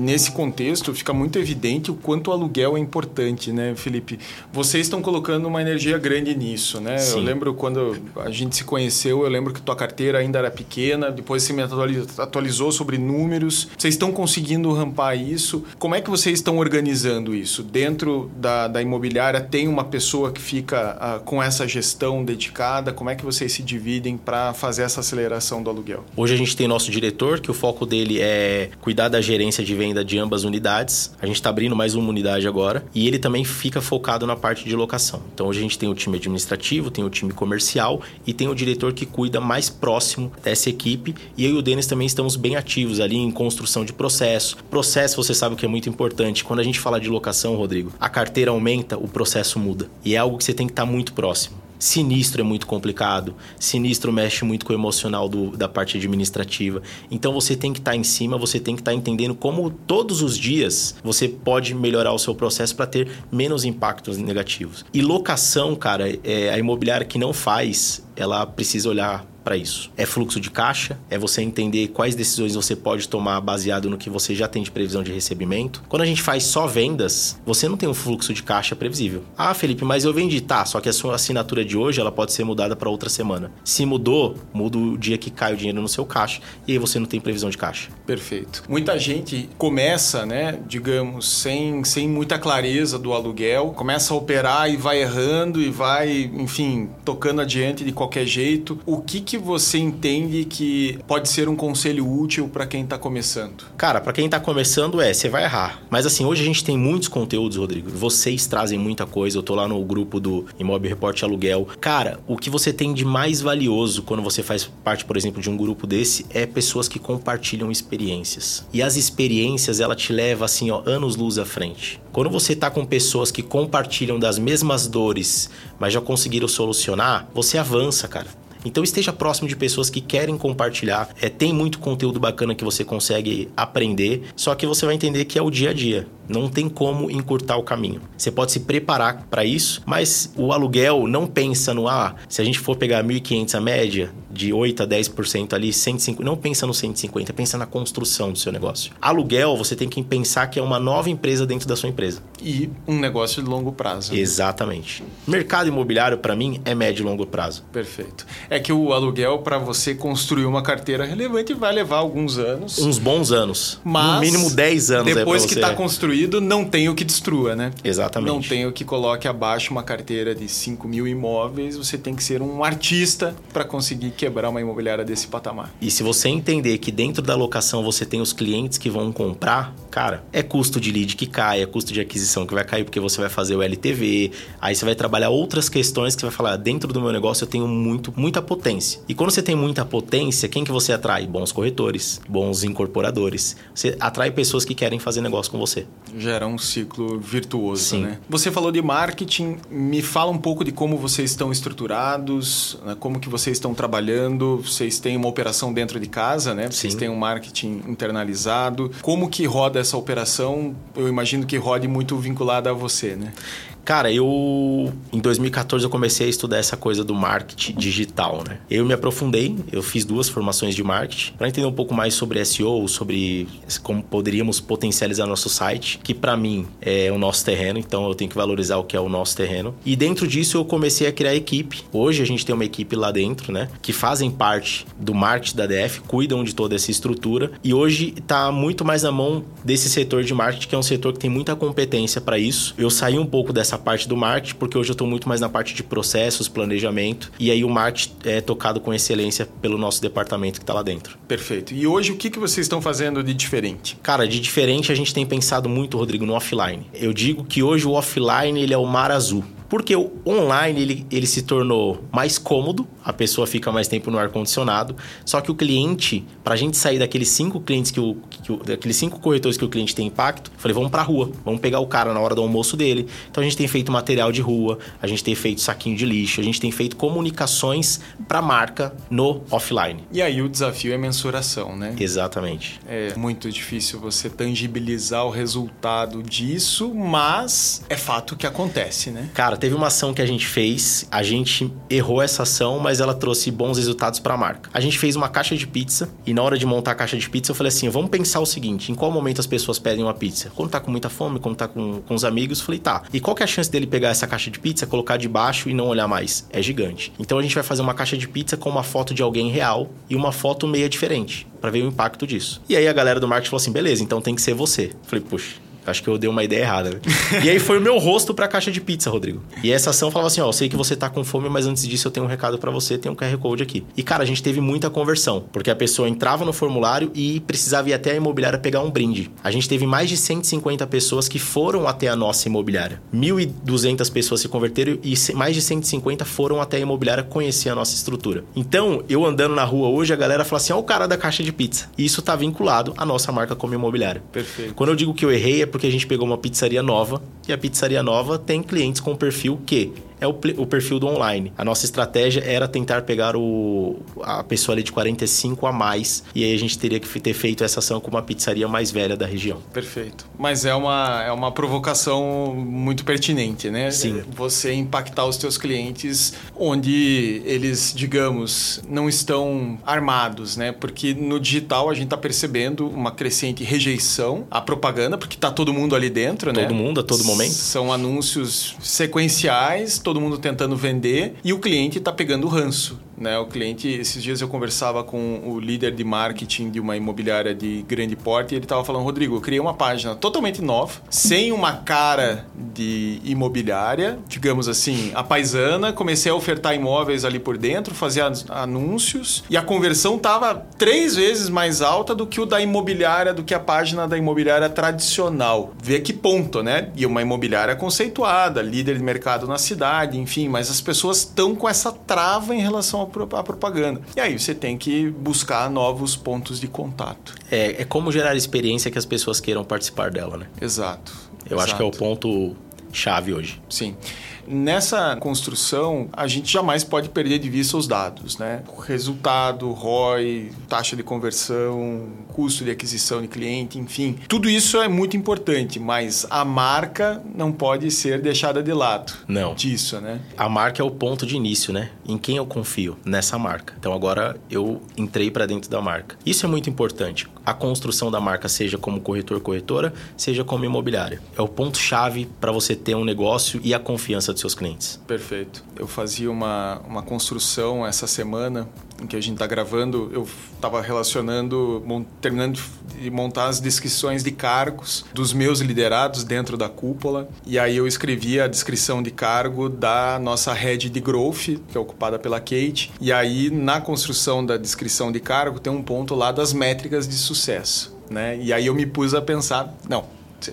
Nesse contexto fica muito evidente o quanto o aluguel é importante, né, Felipe? Vocês estão colocando uma energia grande nisso, né? Eu Sim. lembro quando a gente se conheceu, eu lembro que tua carteira ainda era pequena, depois você me atuali- atualizou sobre números. Vocês estão conseguindo rampar isso? Como é que vocês estão organizando isso? Dentro da, da imobiliária tem uma pessoa que fica ah, com essa gestão dedicada? Como é que vocês se dividem para fazer essa aceleração do aluguel? Hoje a gente tem nosso diretor, que o foco dele é cuidar da gerência de venda de ambas unidades. A gente está abrindo mais uma unidade agora. E ele também fica focado na parte de locação. Então hoje a gente tem o time administrativo, tem o time comercial e tem o diretor que cuida mais próximo dessa equipe. E eu e o Denis também estamos bem ativos ali em construção de processo. Processo, você sabe que é muito importante. Quando a gente fala de locação, Rodrigo, a carteira aumenta, o processo muda. E é algo que você tem que estar muito próximo. Sinistro é muito complicado. Sinistro mexe muito com o emocional do, da parte administrativa. Então você tem que estar tá em cima, você tem que estar tá entendendo como todos os dias você pode melhorar o seu processo para ter menos impactos negativos. E locação, cara, é a imobiliária que não faz, ela precisa olhar para isso. É fluxo de caixa, é você entender quais decisões você pode tomar baseado no que você já tem de previsão de recebimento. Quando a gente faz só vendas, você não tem um fluxo de caixa previsível. Ah, Felipe, mas eu vendi, tá, só que a sua assinatura de hoje ela pode ser mudada para outra semana. Se mudou, muda o dia que cai o dinheiro no seu caixa e aí você não tem previsão de caixa. Perfeito. Muita gente começa, né, digamos, sem, sem muita clareza do aluguel, começa a operar e vai errando e vai, enfim, tocando adiante de qualquer jeito. O que que você entende que pode ser um conselho útil para quem está começando? Cara, para quem está começando é, você vai errar. Mas assim, hoje a gente tem muitos conteúdos, Rodrigo. Vocês trazem muita coisa. Eu tô lá no grupo do Imóvel Report Aluguel. Cara, o que você tem de mais valioso quando você faz parte, por exemplo, de um grupo desse é pessoas que compartilham experiências. E as experiências, ela te leva assim, ó, anos luz à frente. Quando você tá com pessoas que compartilham das mesmas dores, mas já conseguiram solucionar, você avança, cara. Então esteja próximo de pessoas que querem compartilhar. É, tem muito conteúdo bacana que você consegue aprender, só que você vai entender que é o dia a dia. Não tem como encurtar o caminho. Você pode se preparar para isso, mas o aluguel não pensa no ah, se a gente for pegar 1.500 a média, de 8 a 10% ali, 150, não pensa no 150, pensa na construção do seu negócio. Aluguel, você tem que pensar que é uma nova empresa dentro da sua empresa. E um negócio de longo prazo. Exatamente. Mercado imobiliário, para mim, é médio e longo prazo. Perfeito. É que o aluguel, para você construir uma carteira relevante, vai levar alguns anos. Uns bons anos. Mas, no mínimo 10 anos. Depois que está construído, não tem o que destrua, né? Exatamente. Não tem o que coloque abaixo uma carteira de 5 mil imóveis. Você tem que ser um artista para conseguir quebrar uma imobiliária desse patamar. E se você entender que dentro da locação você tem os clientes que vão comprar, cara, é custo de lead que cai, é custo de aquisição que vai cair porque você vai fazer o LTV, aí você vai trabalhar outras questões que vai falar, dentro do meu negócio eu tenho muito, muita potência. E quando você tem muita potência, quem que você atrai? Bons corretores, bons incorporadores. Você atrai pessoas que querem fazer negócio com você. Gera um ciclo virtuoso, Sim. né? Você falou de marketing, me fala um pouco de como vocês estão estruturados, né? como que vocês estão trabalhando, vocês têm uma operação dentro de casa, né? Vocês Sim. têm um marketing internalizado. Como que roda essa operação? Eu imagino que rode muito vinculada a você, né? Cara, eu em 2014 eu comecei a estudar essa coisa do marketing digital, né? Eu me aprofundei, eu fiz duas formações de marketing para entender um pouco mais sobre SEO, sobre como poderíamos potencializar nosso site, que para mim é o nosso terreno, então eu tenho que valorizar o que é o nosso terreno. E dentro disso eu comecei a criar equipe. Hoje a gente tem uma equipe lá dentro, né, que fazem parte do marketing da DF, cuidam de toda essa estrutura e hoje está muito mais na mão desse setor de marketing, que é um setor que tem muita competência para isso. Eu saí um pouco dessa essa parte do marketing, porque hoje eu estou muito mais na parte de processos, planejamento, e aí o marketing é tocado com excelência pelo nosso departamento que está lá dentro. Perfeito. E hoje o que, que vocês estão fazendo de diferente? Cara, de diferente a gente tem pensado muito, Rodrigo, no offline. Eu digo que hoje o offline ele é o mar azul. Porque o online ele, ele se tornou mais cômodo, a pessoa fica mais tempo no ar-condicionado. Só que o cliente, para a gente sair daqueles cinco clientes que o, que o, daqueles cinco corretores que o cliente tem impacto, falei, vamos para rua, vamos pegar o cara na hora do almoço dele. Então a gente tem feito material de rua, a gente tem feito saquinho de lixo, a gente tem feito comunicações para marca no offline. E aí o desafio é mensuração, né? Exatamente. É muito difícil você tangibilizar o resultado disso, mas é fato que acontece, né? Cara, teve uma ação que a gente fez, a gente errou essa ação, mas ela trouxe bons resultados para a marca. A gente fez uma caixa de pizza e na hora de montar a caixa de pizza eu falei assim, vamos pensar o seguinte, em qual momento as pessoas pedem uma pizza? Quando tá com muita fome, quando tá com, com os amigos, falei, tá. E qual que é a chance dele pegar essa caixa de pizza, colocar debaixo e não olhar mais? É gigante. Então a gente vai fazer uma caixa de pizza com uma foto de alguém real e uma foto meia diferente, para ver o impacto disso. E aí a galera do marketing falou assim, beleza, então tem que ser você. Falei, puxa, Acho que eu dei uma ideia errada. Né? e aí foi o meu rosto pra caixa de pizza, Rodrigo. E essa ação falava assim: ó, eu sei que você tá com fome, mas antes disso eu tenho um recado para você, tem um QR Code aqui. E cara, a gente teve muita conversão, porque a pessoa entrava no formulário e precisava ir até a imobiliária pegar um brinde. A gente teve mais de 150 pessoas que foram até a nossa imobiliária. 1.200 pessoas se converteram e mais de 150 foram até a imobiliária conhecer a nossa estrutura. Então, eu andando na rua hoje, a galera fala assim: ó, o cara da caixa de pizza. E isso tá vinculado à nossa marca como imobiliária. Perfeito. Quando eu digo que eu errei, é porque a gente pegou uma pizzaria nova e a pizzaria nova tem clientes com perfil que é o, o perfil do online. A nossa estratégia era tentar pegar o, a pessoa ali de 45 a mais, e aí a gente teria que ter feito essa ação com uma pizzaria mais velha da região. Perfeito. Mas é uma, é uma provocação muito pertinente, né? Sim. Você impactar os teus clientes onde eles, digamos, não estão armados, né? Porque no digital a gente está percebendo uma crescente rejeição à propaganda, porque está todo mundo ali dentro, todo né? Todo mundo, a todo momento. São anúncios sequenciais, todo mundo tentando vender e o cliente está pegando ranço. Né, o cliente, esses dias eu conversava com o líder de marketing de uma imobiliária de grande porte e ele estava falando, Rodrigo, eu criei uma página totalmente nova, sem uma cara de imobiliária, digamos assim, a paisana, comecei a ofertar imóveis ali por dentro, fazia anúncios e a conversão estava três vezes mais alta do que o da imobiliária, do que a página da imobiliária tradicional. Vê que ponto, né? E uma imobiliária conceituada, líder de mercado na cidade, enfim, mas as pessoas estão com essa trava em relação ao a propaganda. E aí você tem que buscar novos pontos de contato. É, é como gerar experiência que as pessoas queiram participar dela, né? Exato. Eu exato. acho que é o ponto chave hoje. Sim. Nessa construção, a gente jamais pode perder de vista os dados, né? Resultado, ROI, taxa de conversão, custo de aquisição de cliente, enfim. Tudo isso é muito importante, mas a marca não pode ser deixada de lado. Não. Disso, né? A marca é o ponto de início, né? Em quem eu confio? Nessa marca. Então agora eu entrei para dentro da marca. Isso é muito importante. A construção da marca, seja como corretor, corretora, seja como imobiliária. É o ponto chave para você ter um negócio e a confiança dos seus clientes. Perfeito. Eu fazia uma, uma construção essa semana em que a gente está gravando, eu estava relacionando, terminando de montar as descrições de cargos dos meus liderados dentro da cúpula. E aí eu escrevi a descrição de cargo da nossa head de growth, que é ocupada pela Kate. E aí na construção da descrição de cargo tem um ponto lá das métricas de sucesso, né? E aí eu me pus a pensar, não,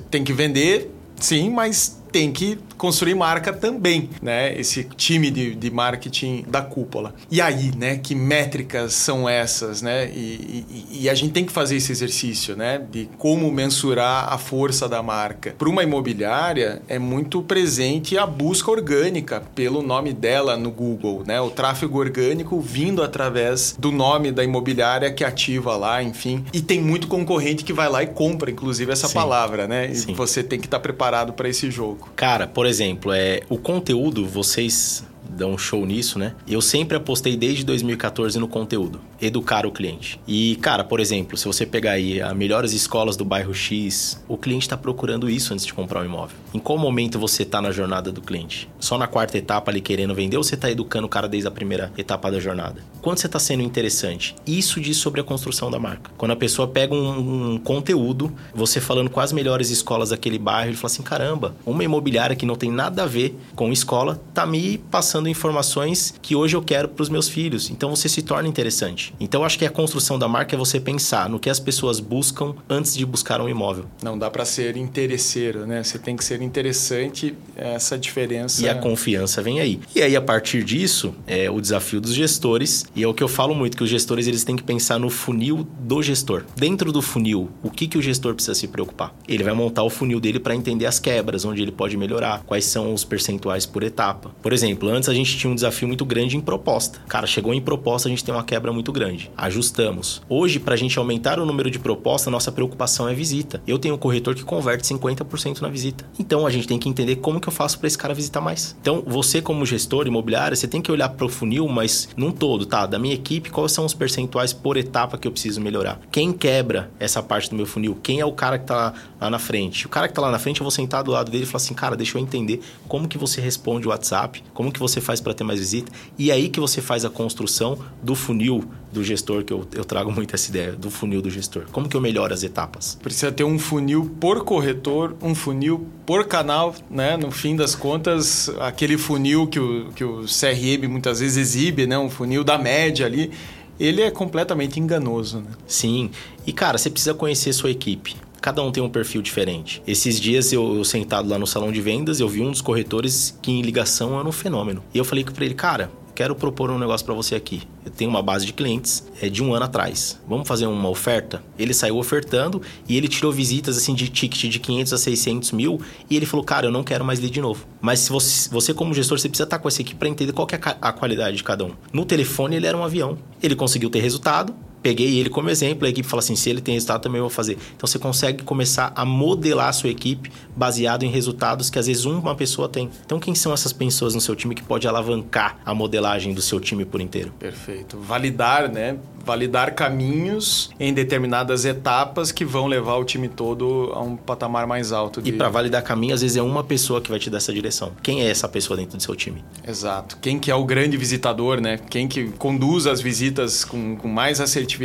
tem que vender, sim, mas tem que construir marca também, né? Esse time de, de marketing da cúpula. E aí, né? Que métricas são essas, né? E, e, e, a gente tem que fazer esse exercício, né? De como mensurar a força da marca. Para uma imobiliária, é muito presente a busca orgânica pelo nome dela no Google, né? O tráfego orgânico vindo através do nome da imobiliária que ativa lá, enfim. E tem muito concorrente que vai lá e compra, inclusive, essa Sim. palavra, né? E Sim. você tem que estar preparado para esse jogo. Cara, por exemplo, é, o conteúdo, vocês dão um show nisso, né? Eu sempre apostei desde 2014 no conteúdo, educar o cliente. E, cara, por exemplo, se você pegar aí as melhores escolas do bairro X, o cliente está procurando isso antes de comprar um imóvel. Em qual momento você está na jornada do cliente? Só na quarta etapa ali querendo vender ou você está educando o cara desde a primeira etapa da jornada? Quando você está sendo interessante? Isso diz sobre a construção da marca. Quando a pessoa pega um, um conteúdo, você falando com as melhores escolas daquele bairro, ele fala assim: caramba, uma imobiliária que não tem nada a ver com escola tá me passando informações que hoje eu quero para os meus filhos. Então você se torna interessante. Então acho que a construção da marca é você pensar no que as pessoas buscam antes de buscar um imóvel. Não dá para ser interesseiro, né? Você tem que ser interessante, essa diferença. E a confiança vem aí. E aí a partir disso é o desafio dos gestores e é o que eu falo muito que os gestores eles têm que pensar no funil do gestor. Dentro do funil, o que que o gestor precisa se preocupar? Ele vai montar o funil dele para entender as quebras, onde ele pode melhorar, quais são os percentuais por etapa. Por exemplo, antes a gente tinha um desafio muito grande em proposta. Cara, chegou em proposta, a gente tem uma quebra muito grande. Ajustamos. Hoje, para a gente aumentar o número de proposta, nossa preocupação é visita. Eu tenho um corretor que converte 50% na visita. Então, a gente tem que entender como que eu faço para esse cara visitar mais. Então, você como gestor imobiliário, você tem que olhar para o funil, mas num todo, tá? Da minha equipe, quais são os percentuais por etapa que eu preciso melhorar? Quem quebra essa parte do meu funil? Quem é o cara que tá lá na frente? O cara que tá lá na frente, eu vou sentar do lado dele e falar assim, cara, deixa eu entender como que você responde o WhatsApp, como que você faz para ter mais visita. E aí que você faz a construção do funil do gestor, que eu, eu trago muito essa ideia, do funil do gestor. Como que eu melhoro as etapas? Precisa ter um funil por corretor, um funil por canal, né? No fim das contas, aquele funil que o, que o CRM muitas vezes exibe, né? Um funil da média ali, ele é completamente enganoso, né? Sim. E, cara, você precisa conhecer sua equipe. Cada um tem um perfil diferente. Esses dias eu, eu, sentado lá no salão de vendas, eu vi um dos corretores que em ligação era um fenômeno. E eu falei para ele, cara, quero propor um negócio para você aqui. Eu tenho uma base de clientes é, de um ano atrás. Vamos fazer uma oferta? Ele saiu ofertando e ele tirou visitas assim de ticket de 500 a 600 mil e ele falou, cara, eu não quero mais lead de novo. Mas se você, você como gestor, você precisa estar com essa equipe para entender qual é a qualidade de cada um. No telefone ele era um avião. Ele conseguiu ter resultado, peguei ele como exemplo, a equipe fala assim, se ele tem resultado, também vou fazer. Então você consegue começar a modelar a sua equipe baseado em resultados que às vezes uma pessoa tem. Então quem são essas pessoas no seu time que pode alavancar a modelagem do seu time por inteiro? Perfeito. Validar, né? Validar caminhos em determinadas etapas que vão levar o time todo a um patamar mais alto. De... E para validar caminho, às vezes é uma pessoa que vai te dar essa direção. Quem é essa pessoa dentro do seu time? Exato. Quem que é o grande visitador, né? Quem que conduz as visitas com, com mais assertividade,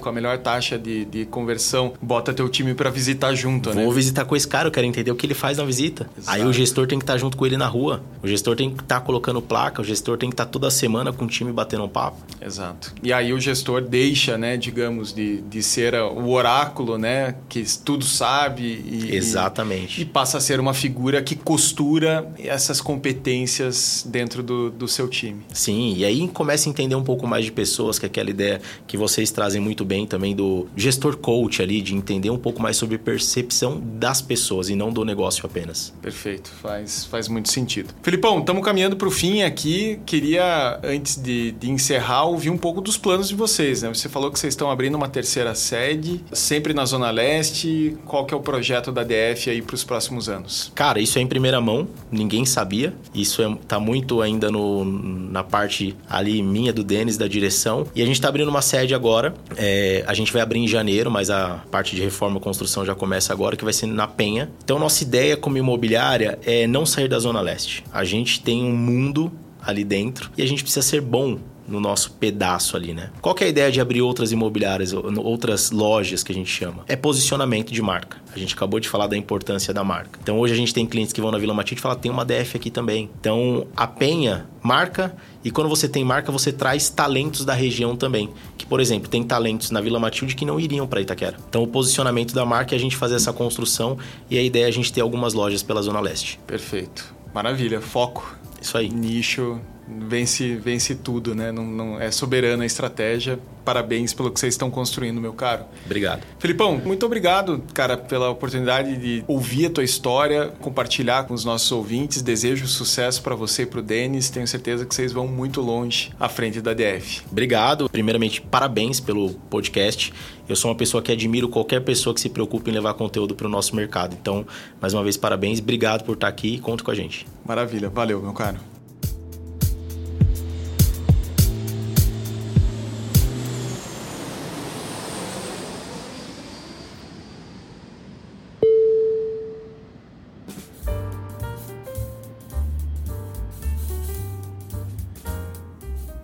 com a melhor taxa de, de conversão, bota teu time para visitar junto, Vou né? Vou visitar com esse cara, eu quero entender o que ele faz na visita. Exato. Aí o gestor tem que estar tá junto com ele na rua. O gestor tem que estar tá colocando placa, o gestor tem que estar tá toda semana com o time batendo um papo. Exato. E aí o gestor deixa, né, digamos, de, de ser o oráculo, né, que tudo sabe e, Exatamente. E, e passa a ser uma figura que costura essas competências dentro do, do seu time. Sim, e aí começa a entender um pouco mais de pessoas, que é aquela ideia que vocês trazem muito bem também do gestor coach ali, de entender um pouco mais sobre percepção das pessoas e não do negócio apenas. Perfeito, faz, faz muito sentido. Felipão, estamos caminhando para o fim aqui. Queria, antes de, de encerrar, ouvir um pouco dos planos de vocês. Né? Você falou que vocês estão abrindo uma terceira sede, sempre na Zona Leste. Qual que é o projeto da DF aí para os próximos anos? Cara, isso é em primeira mão, ninguém sabia. Isso é, tá muito ainda no, na parte ali minha, do Denis, da direção. E a gente está abrindo uma sede agora. É, a gente vai abrir em janeiro, mas a parte de reforma e construção já começa agora, que vai ser na Penha. Então, nossa ideia como imobiliária é não sair da Zona Leste. A gente tem um mundo ali dentro e a gente precisa ser bom no nosso pedaço ali, né? Qual é a ideia de abrir outras imobiliárias, outras lojas que a gente chama? É posicionamento de marca. A gente acabou de falar da importância da marca. Então hoje a gente tem clientes que vão na Vila Matilde e falam, tem uma DF aqui também. Então a Penha marca e quando você tem marca, você traz talentos da região também. Que, por exemplo, tem talentos na Vila Matilde que não iriam para Itaquera. Então o posicionamento da marca é a gente fazer essa construção e a ideia é a gente ter algumas lojas pela Zona Leste. Perfeito. Maravilha. Foco. Isso aí. Nicho vence, vence tudo, né? Não, não, é soberana a estratégia. Parabéns pelo que vocês estão construindo, meu caro. Obrigado. Felipão, muito obrigado, cara, pela oportunidade de ouvir a tua história, compartilhar com os nossos ouvintes. Desejo sucesso para você e para o Denis. Tenho certeza que vocês vão muito longe à frente da DF. Obrigado. Primeiramente, parabéns pelo podcast. Eu sou uma pessoa que admiro qualquer pessoa que se preocupe em levar conteúdo para o nosso mercado. Então, mais uma vez, parabéns. Obrigado por estar aqui e conta com a gente. Maravilha. Valeu, meu caro.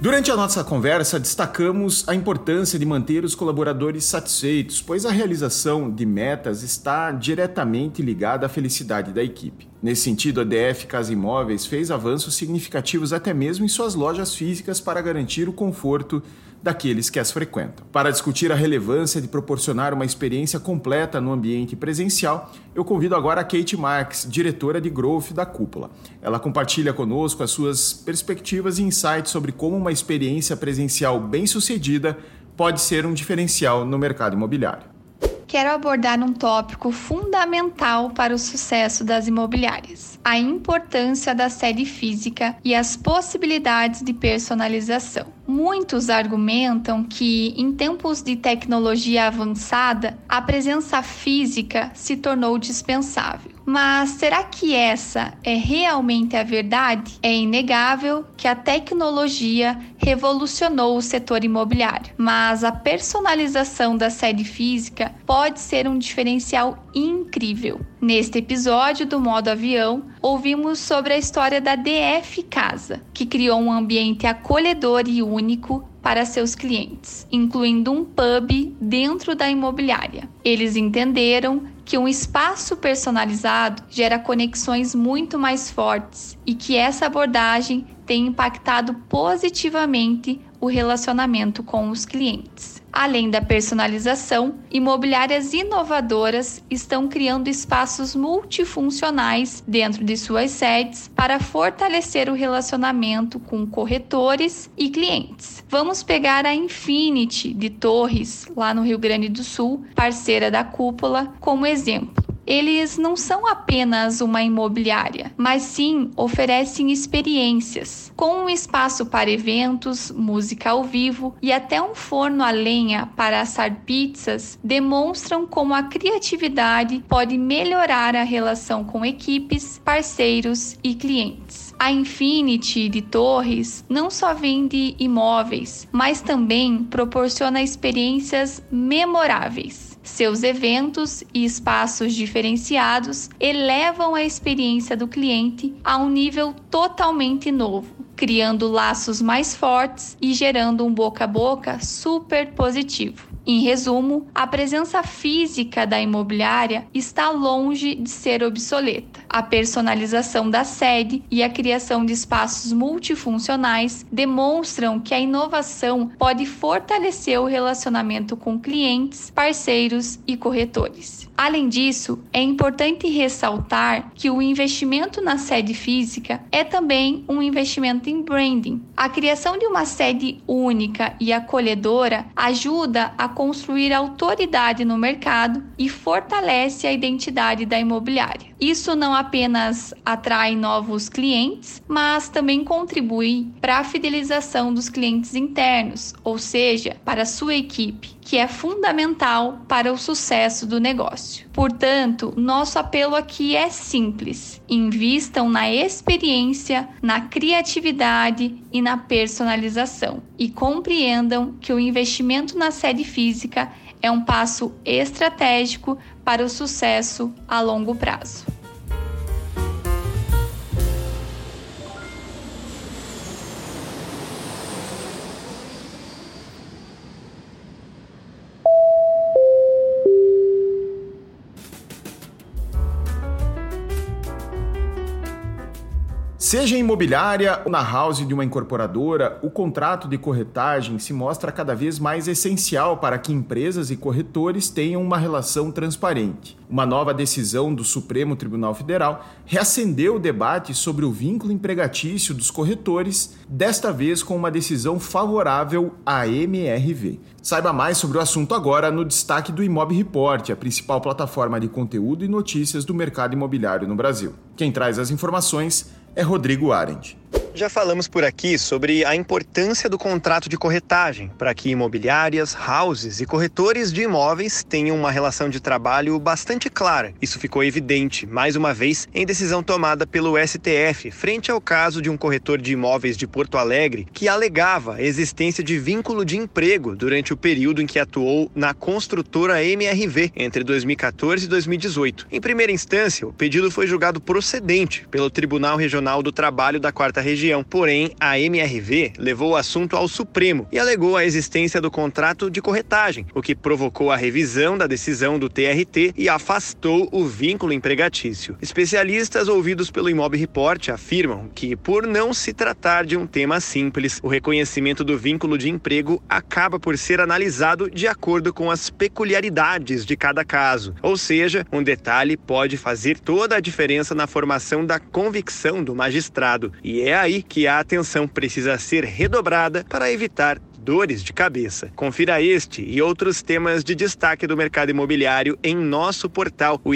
Durante a nossa conversa, destacamos a importância de manter os colaboradores satisfeitos, pois a realização de metas está diretamente ligada à felicidade da equipe. Nesse sentido, a DF Casa Imóveis fez avanços significativos até mesmo em suas lojas físicas para garantir o conforto daqueles que as frequentam. Para discutir a relevância de proporcionar uma experiência completa no ambiente presencial, eu convido agora a Kate Marks, diretora de Growth da Cúpula. Ela compartilha conosco as suas perspectivas e insights sobre como uma experiência presencial bem-sucedida pode ser um diferencial no mercado imobiliário quero abordar um tópico fundamental para o sucesso das imobiliárias: a importância da sede física e as possibilidades de personalização. Muitos argumentam que, em tempos de tecnologia avançada, a presença física se tornou dispensável. Mas será que essa é realmente a verdade? É inegável que a tecnologia revolucionou o setor imobiliário, mas a personalização da sede física pode ser um diferencial incrível. Neste episódio do Modo Avião, ouvimos sobre a história da DF Casa, que criou um ambiente acolhedor e único para seus clientes, incluindo um pub dentro da imobiliária. Eles entenderam que um espaço personalizado gera conexões muito mais fortes e que essa abordagem tem impactado positivamente o relacionamento com os clientes. Além da personalização, imobiliárias inovadoras estão criando espaços multifuncionais dentro de suas sedes para fortalecer o relacionamento com corretores e clientes. Vamos pegar a Infinity de Torres, lá no Rio Grande do Sul, parceira da Cúpula, como exemplo eles não são apenas uma imobiliária, mas sim oferecem experiências, com um espaço para eventos, música ao vivo e até um forno a lenha para assar pizzas, demonstram como a criatividade pode melhorar a relação com equipes, parceiros e clientes. A Infinity de Torres não só vende imóveis, mas também proporciona experiências memoráveis. Seus eventos e espaços diferenciados elevam a experiência do cliente a um nível totalmente novo, criando laços mais fortes e gerando um boca a boca super positivo. Em resumo, a presença física da imobiliária está longe de ser obsoleta. A personalização da sede e a criação de espaços multifuncionais demonstram que a inovação pode fortalecer o relacionamento com clientes, parceiros e corretores. Além disso, é importante ressaltar que o investimento na sede física é também um investimento em branding. A criação de uma sede única e acolhedora ajuda a construir autoridade no mercado e fortalece a identidade da imobiliária. Isso não apenas atrai novos clientes, mas também contribui para a fidelização dos clientes internos, ou seja, para a sua equipe, que é fundamental para o sucesso do negócio. Portanto, nosso apelo aqui é simples: invistam na experiência, na criatividade e na personalização, e compreendam que o investimento na sede física é um passo estratégico para o sucesso a longo prazo. Seja imobiliária ou na house de uma incorporadora, o contrato de corretagem se mostra cada vez mais essencial para que empresas e corretores tenham uma relação transparente. Uma nova decisão do Supremo Tribunal Federal reacendeu o debate sobre o vínculo empregatício dos corretores, desta vez com uma decisão favorável à MRV. Saiba mais sobre o assunto agora no destaque do Imob Report, a principal plataforma de conteúdo e notícias do mercado imobiliário no Brasil. Quem traz as informações é Rodrigo Arendt. Já falamos por aqui sobre a importância do contrato de corretagem para que imobiliárias, houses e corretores de imóveis tenham uma relação de trabalho bastante clara. Isso ficou evidente, mais uma vez, em decisão tomada pelo STF, frente ao caso de um corretor de imóveis de Porto Alegre que alegava a existência de vínculo de emprego durante o período em que atuou na construtora MRV entre 2014 e 2018. Em primeira instância, o pedido foi julgado procedente pelo Tribunal Regional do Trabalho da Quarta Região região. Porém, a MRV levou o assunto ao Supremo e alegou a existência do contrato de corretagem, o que provocou a revisão da decisão do TRT e afastou o vínculo empregatício. Especialistas ouvidos pelo Imob Report afirmam que, por não se tratar de um tema simples, o reconhecimento do vínculo de emprego acaba por ser analisado de acordo com as peculiaridades de cada caso. Ou seja, um detalhe pode fazer toda a diferença na formação da convicção do magistrado. E é aí que a atenção precisa ser redobrada para evitar dores de cabeça. Confira este e outros temas de destaque do mercado imobiliário em nosso portal, o.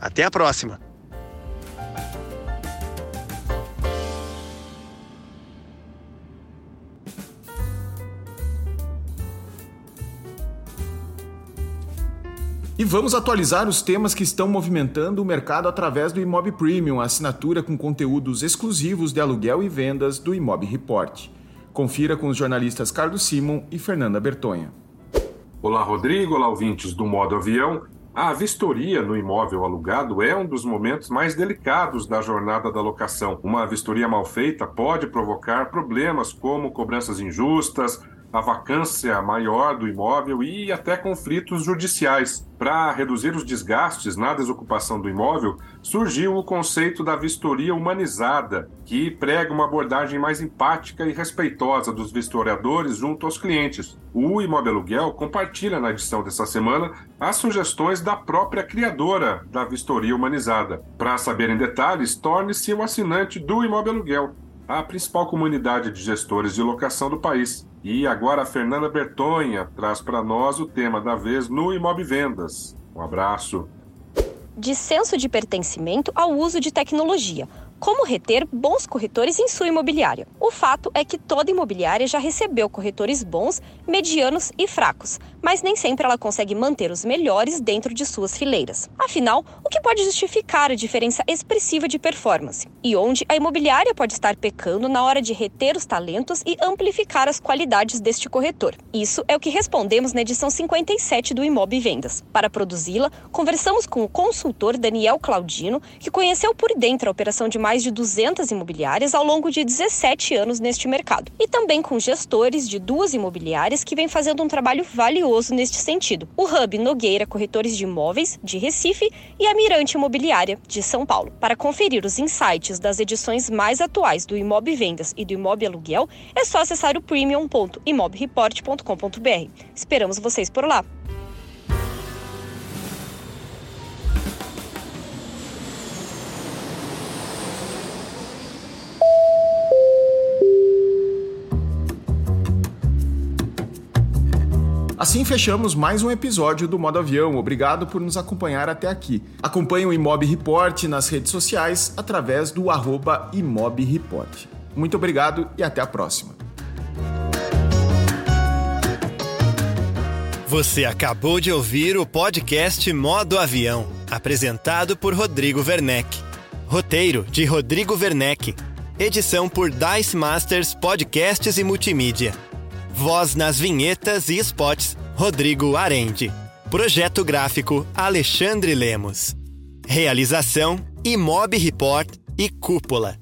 Até a próxima! E vamos atualizar os temas que estão movimentando o mercado através do Imob Premium, assinatura com conteúdos exclusivos de aluguel e vendas do Imob Report. Confira com os jornalistas Carlos Simon e Fernanda Bertonha. Olá, Rodrigo. Olá, ouvintes do Modo Avião. A vistoria no imóvel alugado é um dos momentos mais delicados da jornada da locação. Uma vistoria mal feita pode provocar problemas como cobranças injustas, a vacância maior do imóvel e até conflitos judiciais. Para reduzir os desgastes na desocupação do imóvel, surgiu o conceito da vistoria humanizada, que prega uma abordagem mais empática e respeitosa dos vistoriadores junto aos clientes. O Imóvel Aluguel compartilha na edição dessa semana as sugestões da própria criadora da vistoria humanizada. Para saber em detalhes, torne-se um assinante do Imóvel Aluguel a principal comunidade de gestores de locação do país. E agora a Fernanda Bertonha traz para nós o tema da vez no Imob Vendas. Um abraço. De senso de pertencimento ao uso de tecnologia como reter bons corretores em sua imobiliária. O fato é que toda imobiliária já recebeu corretores bons, medianos e fracos, mas nem sempre ela consegue manter os melhores dentro de suas fileiras. Afinal, o que pode justificar a diferença expressiva de performance? E onde a imobiliária pode estar pecando na hora de reter os talentos e amplificar as qualidades deste corretor? Isso é o que respondemos na edição 57 do Imob Vendas. Para produzi-la, conversamos com o consultor Daniel Claudino, que conheceu por dentro a operação de mais de 200 imobiliárias ao longo de 17 anos neste mercado. E também com gestores de duas imobiliárias que vêm fazendo um trabalho valioso neste sentido. O Hub Nogueira Corretores de Imóveis, de Recife, e a Mirante Imobiliária, de São Paulo. Para conferir os insights das edições mais atuais do Imob Vendas e do Imob Aluguel, é só acessar o premium.imobreport.com.br. Esperamos vocês por lá! Assim fechamos mais um episódio do Modo Avião. Obrigado por nos acompanhar até aqui. Acompanhe o Imob Report nas redes sociais através do arroba Imob Report. Muito obrigado e até a próxima. Você acabou de ouvir o podcast Modo Avião, apresentado por Rodrigo Werneck. Roteiro de Rodrigo Werneck. Edição por Dice Masters Podcasts e Multimídia. Voz nas vinhetas e spots, Rodrigo Arende. Projeto gráfico, Alexandre Lemos. Realização, Imob Report e Cúpula.